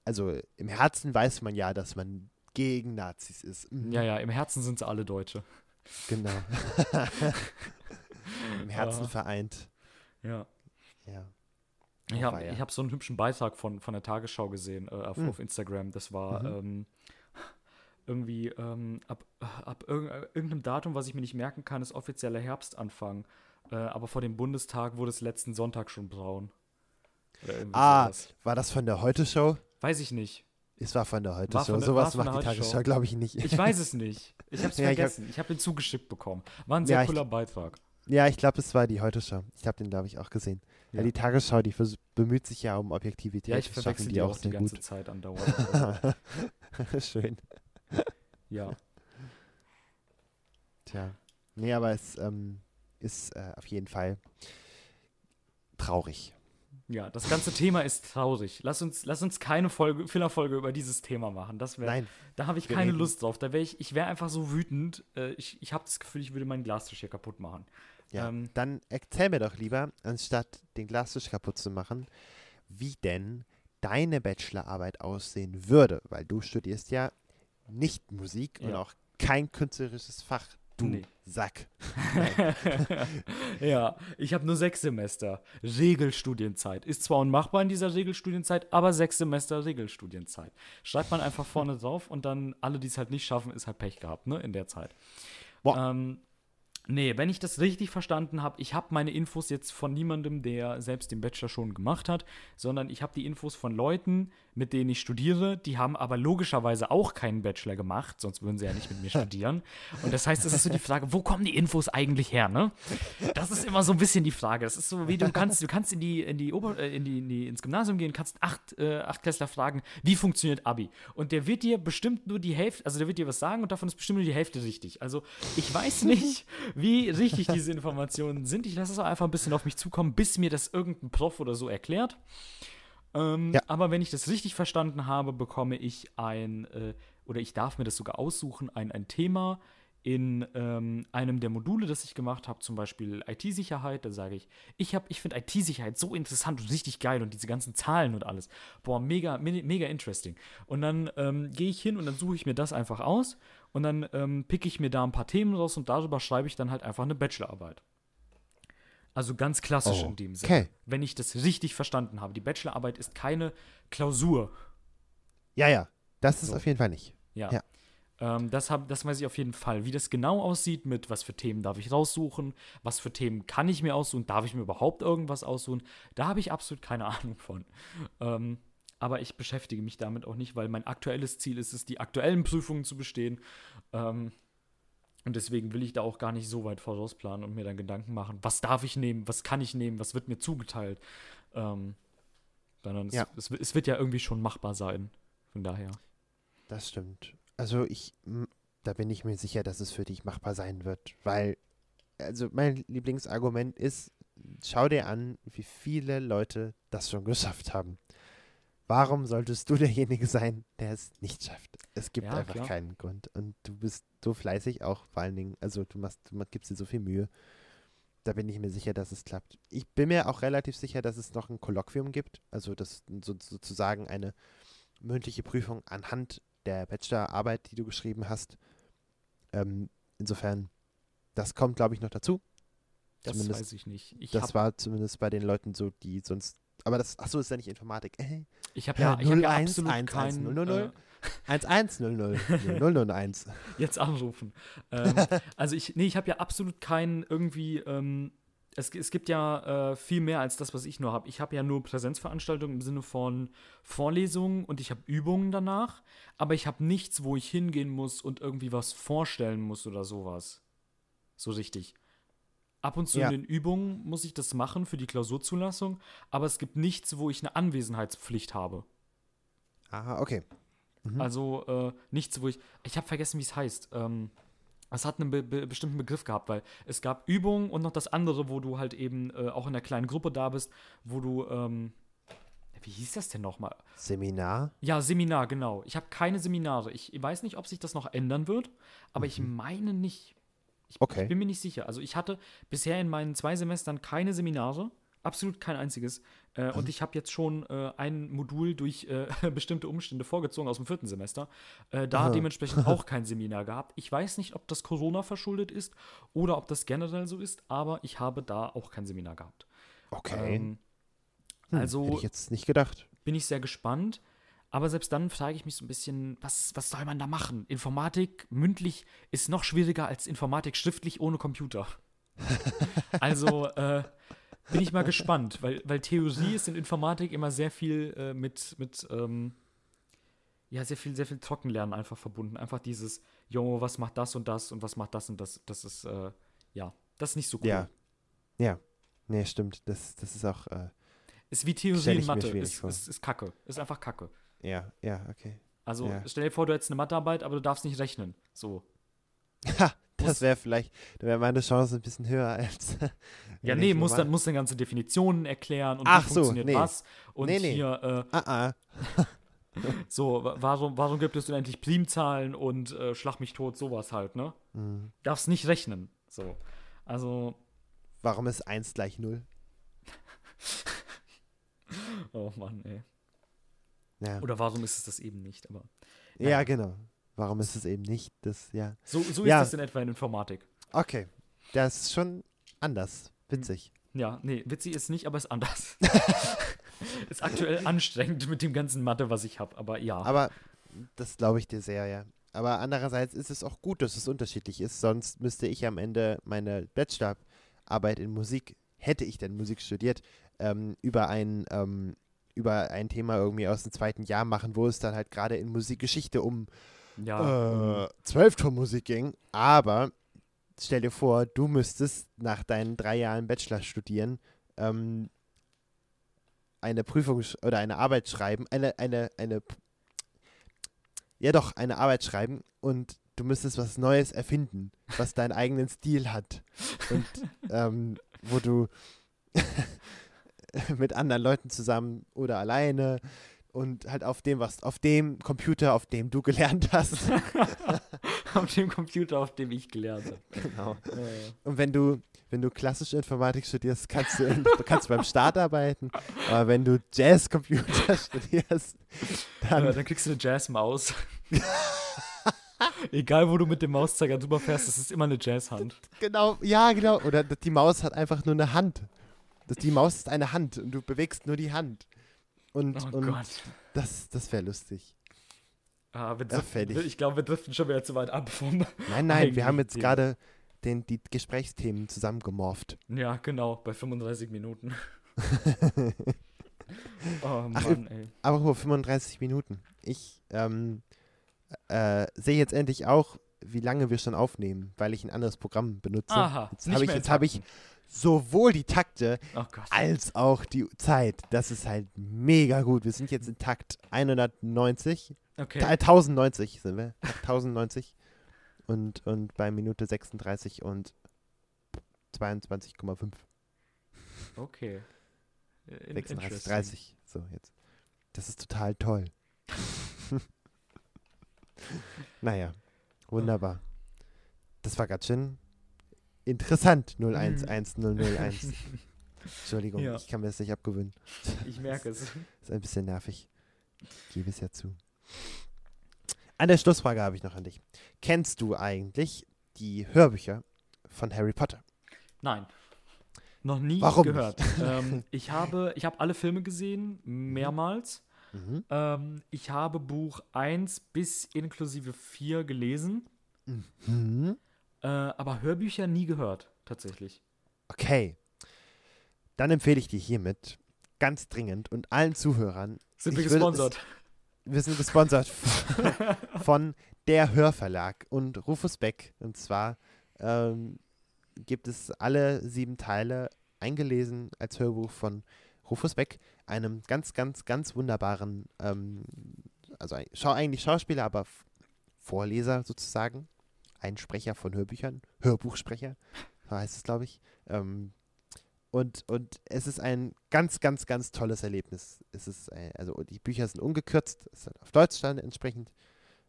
B: also im Herzen weiß man ja, dass man gegen Nazis ist. Mhm.
C: Ja, ja, im Herzen sind sie alle Deutsche.
B: Genau. *laughs* Im Herzen
C: Ah.
B: vereint.
C: Ja.
B: Ja.
C: Ich habe hab so einen hübschen Beitrag von, von der Tagesschau gesehen äh, auf,
B: Hm.
C: auf Instagram. Das war
B: Mhm.
C: ähm, irgendwie ähm, ab, ab irg irgendeinem Datum, was ich mir nicht merken kann, ist offizieller Herbstanfang. Äh, aber vor dem Bundestag wurde es letzten Sonntag schon braun.
B: Ah,
C: sowas.
B: war das von der Heute-Show?
C: Weiß ich nicht.
B: Es war von der Heute-Show. Sowas macht die. Tagesschau, glaube ich, nicht.
C: Ich weiß es nicht. Ich habe es *laughs*
B: Ja, ich hab-
C: vergessen. Ich habe den zugeschickt bekommen. War ein sehr
B: Ja, ich-
C: cooler Beitrag.
B: Ja, ich glaube, es war die Heute-Show. Ich habe den, glaube ich, auch gesehen. Ja. Die Tagesschau, die bemüht sich ja um Objektivität.
C: Ja, ich verwechsel die auch die ganze Zeit andauernd. *laughs*
B: Schön.
C: Ja. *laughs*
B: Tja. Nee, aber es ähm, ist äh, auf jeden Fall traurig.
C: Ja, das ganze Thema ist traurig. Lass uns, lass uns keine Folge, Fillerfolge über dieses Thema machen. Das wär,
B: Nein,
C: da habe ich keine
B: reden-
C: Lust drauf. Da wäre ich, ich wäre einfach so wütend. Äh, ich ich habe das Gefühl, ich würde meinen Glastisch hier kaputt machen.
B: ja.
C: Ähm,
B: dann erzähl mir doch lieber, anstatt den Glastisch kaputt zu machen, wie denn deine Bachelorarbeit aussehen würde, weil du studierst ja nicht Musik und
C: Ja.
B: auch kein künstlerisches Fach. Du
C: Nee.
B: Sack. *laughs*
C: ja, ich habe nur sechs Semester. Regelstudienzeit. Ist zwar unmachbar in dieser Regelstudienzeit, aber sechs Semester Regelstudienzeit. Schreibt man einfach vorne drauf und dann alle, die es halt nicht schaffen, ist halt Pech gehabt, ne, in der Zeit.
B: Boah.
C: Ähm, nee, wenn ich das richtig verstanden habe, ich habe meine Infos jetzt von niemandem, der selbst den Bachelor schon gemacht hat, sondern ich habe die Infos von Leuten, mit denen ich studiere, die haben aber logischerweise auch keinen Bachelor gemacht, sonst würden sie ja nicht mit mir *laughs* studieren. Und das heißt, es ist so die Frage, wo kommen die Infos eigentlich her, ne? Das ist immer so ein bisschen die Frage. Das ist so, wie du kannst, du kannst in die, in die Ober, äh, in die, in die, ins Gymnasium gehen, kannst acht, äh, Achtklässler fragen, wie funktioniert Abi? Und der wird dir bestimmt nur die Hälfte, also der wird dir was sagen und davon ist bestimmt nur die Hälfte richtig. Also ich weiß *laughs* nicht, wie richtig diese Informationen sind. Ich lasse es auch einfach ein bisschen auf mich zukommen, bis mir das irgendein Prof oder so erklärt. Ähm,
B: Ja.
C: Aber wenn ich das richtig verstanden habe, bekomme ich ein, äh, oder ich darf mir das sogar aussuchen, ein, ein Thema in ähm, einem der Module, das ich gemacht habe, zum Beispiel IT-Sicherheit. Da sage ich, ich, hab- ich finde IT-Sicherheit so interessant und richtig geil und diese ganzen Zahlen und alles. Boah, mega, me- mega interesting. Und dann ähm, gehe ich hin und dann suche ich mir das einfach aus und dann ähm, picke ich mir da ein paar Themen raus und darüber schreibe ich dann halt einfach eine Bachelorarbeit. Also ganz klassisch
B: Oh,
C: in dem Sinne
B: okay.
C: wenn ich das richtig verstanden habe. Die Bachelorarbeit ist keine Klausur.
B: Ja, ja, das ist
C: So.
B: auf jeden Fall nicht.
C: Ja.
B: Ja.
C: Ähm, das, hab, das weiß ich auf jeden Fall. Wie das genau aussieht, mit was für Themen darf ich raussuchen, was für Themen kann ich mir aussuchen, darf ich mir überhaupt irgendwas aussuchen, da habe ich absolut keine *laughs* Ahnung von. Ähm, aber ich beschäftige mich damit auch nicht, weil mein aktuelles Ziel ist es, die aktuellen Prüfungen zu bestehen. Ähm, und deswegen will ich da auch gar nicht so weit vorausplanen und mir dann Gedanken machen, was darf ich nehmen, was kann ich nehmen, was wird mir zugeteilt. Ähm, sondern
B: Ja.
C: es, es, es wird ja irgendwie schon machbar sein. Von daher.
B: Das stimmt. Also ich, da bin ich mir sicher, dass es für dich machbar sein wird, weil, also mein Lieblingsargument ist, schau dir an, wie viele Leute das schon geschafft haben. Warum solltest du derjenige sein, der es nicht schafft? Es gibt
C: Ja,
B: einfach
C: klar.
B: keinen Grund. Und du bist so fleißig auch vor allen Dingen, also du machst, du gibst dir so viel Mühe. Da bin ich mir sicher, dass es klappt. Ich bin mir auch relativ sicher, dass es noch ein Kolloquium gibt, also das so, sozusagen eine mündliche Prüfung anhand der Bachelorarbeit, die du geschrieben hast. Ähm, insofern, das kommt, glaube ich, noch dazu.
C: Das
B: Zumindest
C: weiß ich nicht. Ich
B: das war zumindest bei den Leuten so, die sonst. Aber das, achso, ist ja nicht Informatik. Äh, *laughs*
C: ich hab ja, ich hab ja absolut
B: 01,
C: keinen
B: 000.
C: äh,
B: 1100 001. *laughs*
C: jetzt anrufen. ähm, *laughs* also ich, nee, ich habe ja absolut keinen irgendwie, ähm, es, es gibt ja äh, viel mehr als das, was ich nur habe. Ich habe ja nur Präsenzveranstaltungen im Sinne von Vorlesungen und ich habe Übungen danach, aber ich habe nichts, wo ich hingehen muss und irgendwie was vorstellen muss oder sowas. So richtig. Ab und zu
B: Ja.
C: in den Übungen muss ich das machen für die Klausurzulassung, aber es gibt nichts, wo ich eine Anwesenheitspflicht habe.
B: Aha, okay. Mhm.
C: Also äh, nichts, wo ich. Ich habe vergessen, wie es heißt. Ähm, es hat einen be be bestimmten Begriff gehabt, weil es gab Übungen und noch das andere, wo du halt eben äh, auch in einer kleinen Gruppe da bist, wo du. Ähm, wie hieß das denn nochmal?
B: Seminar.
C: Ja, Seminar, genau. Ich habe keine Seminare. Ich weiß nicht, ob sich das noch ändern wird, aber ich meine nicht. Ich,
B: Okay.
C: ich bin mir nicht sicher. Also ich hatte bisher in meinen zwei Semestern keine Seminare, absolut kein einziges. Äh, Und ich habe jetzt schon äh, ein Modul durch äh, *laughs* bestimmte Umstände vorgezogen aus dem vierten Semester. Äh, da
B: Aha.
C: dementsprechend auch *laughs* kein Seminar gehabt. Ich weiß nicht, ob das Corona verschuldet ist oder ob das generell so ist, aber ich habe da auch kein Seminar gehabt.
B: Okay.
C: Ähm,
B: Hm,
C: also-
B: Hätte ich jetzt nicht gedacht.
C: bin ich sehr gespannt. Aber selbst dann frage ich mich so ein bisschen, was, was soll man da machen? Informatik mündlich ist noch schwieriger als Informatik schriftlich ohne Computer. *laughs* also äh, bin ich mal gespannt, weil, weil Theorie ist in Informatik immer sehr viel äh, mit, mit ähm, ja, sehr viel, sehr viel Trockenlernen einfach verbunden. Einfach dieses, jo, was macht das und das und was macht das und das. Das ist, äh, ja, das ist nicht so cool.
B: Ja. Ja. Nee, stimmt. Das, das ist auch, äh,
C: Ist wie Theorie in Mathe. Ist, ist, ist Kacke. Ist einfach Kacke.
B: Ja, ja, okay.
C: Also
B: Ja.
C: stell dir vor, du hättest eine Mathearbeit, aber du darfst nicht rechnen. So.
B: Ha, das wäre vielleicht, da wäre meine Chance ein bisschen höher als. *laughs*
C: Ja, nee, muss dann, muss dann ganze Definitionen erklären und
B: Ach
C: wie
B: so,
C: funktioniert
B: nee.
C: was. Und
B: Nee, nee.
C: hier, äh,
B: Ah, ah. *laughs*
C: so, wa- warum, warum gibt es unendlich Primzahlen und äh, Schlag mich tot, sowas halt, ne?
B: Hm.
C: Darfst nicht rechnen. So. Also,
B: Warum ist 1 gleich 0? *laughs*
C: oh Mann, ey.
B: Ja.
C: Oder warum ist es das eben nicht? Aber
B: ja,
C: naja.
B: genau. Warum ist es eben nicht das, ja.
C: so, so
B: Ja.
C: ist das in etwa in Informatik.
B: Okay. Das ist schon anders. Witzig.
C: Ja, nee, witzig ist nicht, aber ist anders. *laughs* *laughs* ist aktuell anstrengend mit dem ganzen Mathe, was ich habe, aber ja.
B: Aber das glaube ich dir sehr, ja. Aber andererseits ist es auch gut, dass es unterschiedlich ist. Sonst müsste ich am Ende meine Bachelorarbeit in Musik, hätte ich denn Musik studiert, ähm, über ein ähm, über ein Thema irgendwie aus dem zweiten Jahr machen, wo es dann halt gerade in Musikgeschichte um
C: ja,
B: äh, Zwölftonmusik ging. Aber stell dir vor, du müsstest nach deinen drei Jahren Bachelor studieren, ähm, eine Prüfung oder eine Arbeit schreiben, eine, eine, eine, ja doch, eine Arbeit schreiben und du müsstest was Neues erfinden, was deinen eigenen Stil hat und *laughs* ähm, wo du *laughs* mit anderen Leuten zusammen oder alleine und halt auf dem, was, auf dem Computer, auf dem du *laughs* gelernt hast. *laughs*
C: auf dem Computer, auf dem ich gelernt habe.
B: genau.
C: Äh,
B: Und wenn du, wenn du klassische Informatik studierst, kannst du, kannst du beim Start arbeiten. Aber wenn du Jazz-Computer studierst,
C: Ja,
B: dann,
C: dann kriegst du eine Jazz-Maus. Egal, wo du mit dem Mauszeiger drüber fährst, das ist immer eine Jazzhand.
B: genau, ja, genau. Oder die Maus hat einfach nur eine Hand. Das, die Maus ist eine Hand und du bewegst nur die Hand. Und,
C: Oh
B: und
C: Gott.
B: das, das wäre lustig.
C: Ah, wir
B: Ja,
C: driften,
B: fertig.
C: ich glaube, wir driften schon wieder zu weit ab vom.
B: Nein, nein, wir haben jetzt gerade den, die Gesprächsthemen zusammengemorpht.
C: Ja, genau, bei 35 Minuten. *laughs* Oh
B: Ach,
C: Mann, ey.
B: Aber nur 35 Minuten. Ich ähm, äh, sehe jetzt endlich auch, wie lange wir schon aufnehmen, weil ich ein anderes Programm benutze.
C: Aha,
B: jetzt habe ich, jetzt hab ich. Sowohl die Takte
C: Oh
B: als auch die Zeit. Das ist halt mega gut. Wir sind jetzt in Takt 190.
C: Okay.
B: Ta- 1090 sind wir. Takt 1090. Und, und bei Minute 36 und 22,5.
C: Okay. In-
B: 36,
C: interesting.
B: 30. So, jetzt. Das ist total toll. *laughs* naja, wunderbar. Das war ganz schön interessant. 011001. *laughs* Entschuldigung,
C: Ja.
B: ich kann mir das nicht abgewöhnen.
C: Ich merke es. *laughs*
B: Ist ein bisschen nervig. Ich gebe es ja zu. An der Schlussfrage habe ich noch an dich. Kennst du eigentlich die Hörbücher von Harry Potter?
C: Nein. Noch nie
B: Warum
C: gehört. *laughs* ähm, ich habe, ich habe alle Filme gesehen, mehrmals.
B: Mhm.
C: Ähm, ich habe Buch 1 bis inklusive 4 gelesen,
B: Mhm.
C: Äh, aber Hörbücher nie gehört, tatsächlich.
B: Okay. Dann empfehle ich dir hiermit ganz dringend und allen Zuhörern,
C: Sind wir gesponsert? *laughs*
B: wir sind gesponsert *laughs* von der Hörverlag und Rufus Beck. Und zwar ähm, gibt es alle sieben Teile eingelesen als Hörbuch von Rufus Beck, einem ganz, ganz, ganz wunderbaren, ähm, also schau, eigentlich Schauspieler, aber Vorleser sozusagen, Einsprecher von Hörbüchern, Hörbuchsprecher, so heißt es, glaube ich. Ähm, und, und es ist ein ganz, ganz, ganz tolles Erlebnis. Es ist, ein, also die Bücher sind ungekürzt, es ist auf Deutsch dann entsprechend.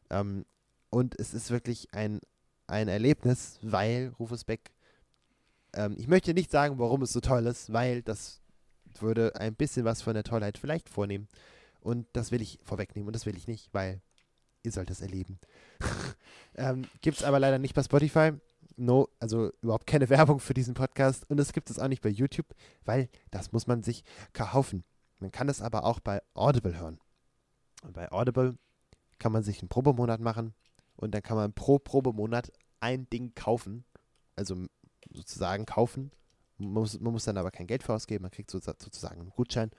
B: Ähm, und es ist wirklich ein, ein Erlebnis, weil Rufus Beck, ähm, ich möchte nicht sagen, warum es so toll ist, weil das würde ein bisschen was von der Tollheit vielleicht vornehmen. Und das will ich vorwegnehmen und das will ich nicht, weil ihr sollt es erleben. *laughs* ähm, gibt es aber leider nicht bei Spotify. No, also überhaupt keine *laughs* Werbung für diesen Podcast. Und es gibt es auch nicht bei YouTube, weil das muss man sich kaufen. Man kann es aber auch bei Audible hören. Und bei Audible kann man sich einen Probemonat machen und dann kann man pro Probemonat ein Ding kaufen. Also sozusagen kaufen. Man muss, man muss dann aber kein Geld für ausgeben, man kriegt so, sozusagen einen Gutschein.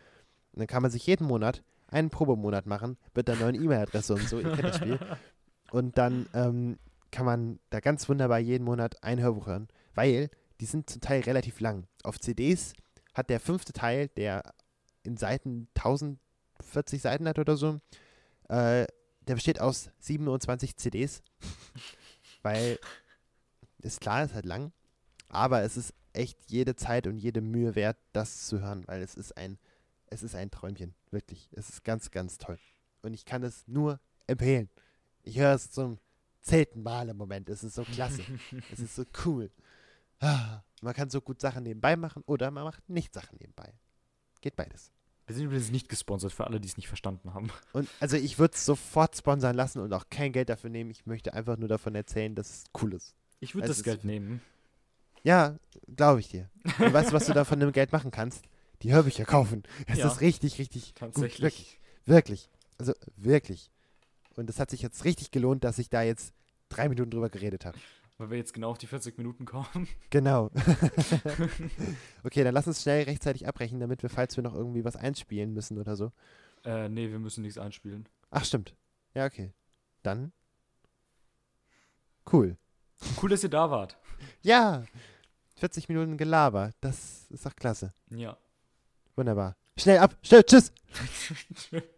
B: Und dann kann man sich jeden Monat einen Probemonat machen mit der neuen E-Mail-Adresse und so. Ihr kennt das Spiel. *laughs* Und dann ähm, kann man da ganz wunderbar jeden Monat ein Hörbuch hören, weil die sind zum Teil relativ lang. Auf CDs hat der fünfte Teil, der in Seiten 1040 Seiten hat oder so, äh, der besteht aus 27 CDs, *laughs* weil ist klar, ist halt lang, aber es ist echt jede Zeit und jede Mühe wert, das zu hören, weil es ist ein, es ist ein Träumchen, wirklich. Es ist ganz, ganz toll. Und ich kann es nur empfehlen. Ich höre es zum zehnten Mal im Moment. Es ist so klasse. *laughs* es ist so cool. Ah, Man kann so gut Sachen nebenbei machen oder man macht nicht Sachen nebenbei. Geht beides.
C: Wir sind übrigens nicht gesponsert für alle, die es nicht verstanden haben.
B: Und also ich würde es sofort sponsern lassen und auch kein Geld dafür nehmen. Ich möchte einfach nur davon erzählen, dass es cool ist.
C: Ich würde
B: Es
C: das Geld nehmen.
B: Ja, glaube ich dir. Und weißt du, was du da von dem Geld machen kannst? Die Hörbücher kaufen. Es
C: Ja.
B: ist richtig, richtig gut.
C: Tatsächlich.
B: Wirklich. Wirklich. Also wirklich. Und es hat sich jetzt richtig gelohnt, dass ich da jetzt drei Minuten drüber geredet habe.
C: Weil wir jetzt genau auf die 40 Minuten kommen.
B: Genau. *laughs* *laughs* okay, dann lass uns schnell rechtzeitig abbrechen, damit wir, falls wir noch irgendwie was einspielen müssen oder so.
C: Äh, nee, wir müssen nichts einspielen.
B: Ach, stimmt. Ja, okay. Dann. Cool.
C: Cool, dass ihr da wart.
B: Ja. 40 Minuten Gelaber. Das ist doch klasse.
C: Ja.
B: Wunderbar. Schnell ab. Schnell. Tschüss. *laughs*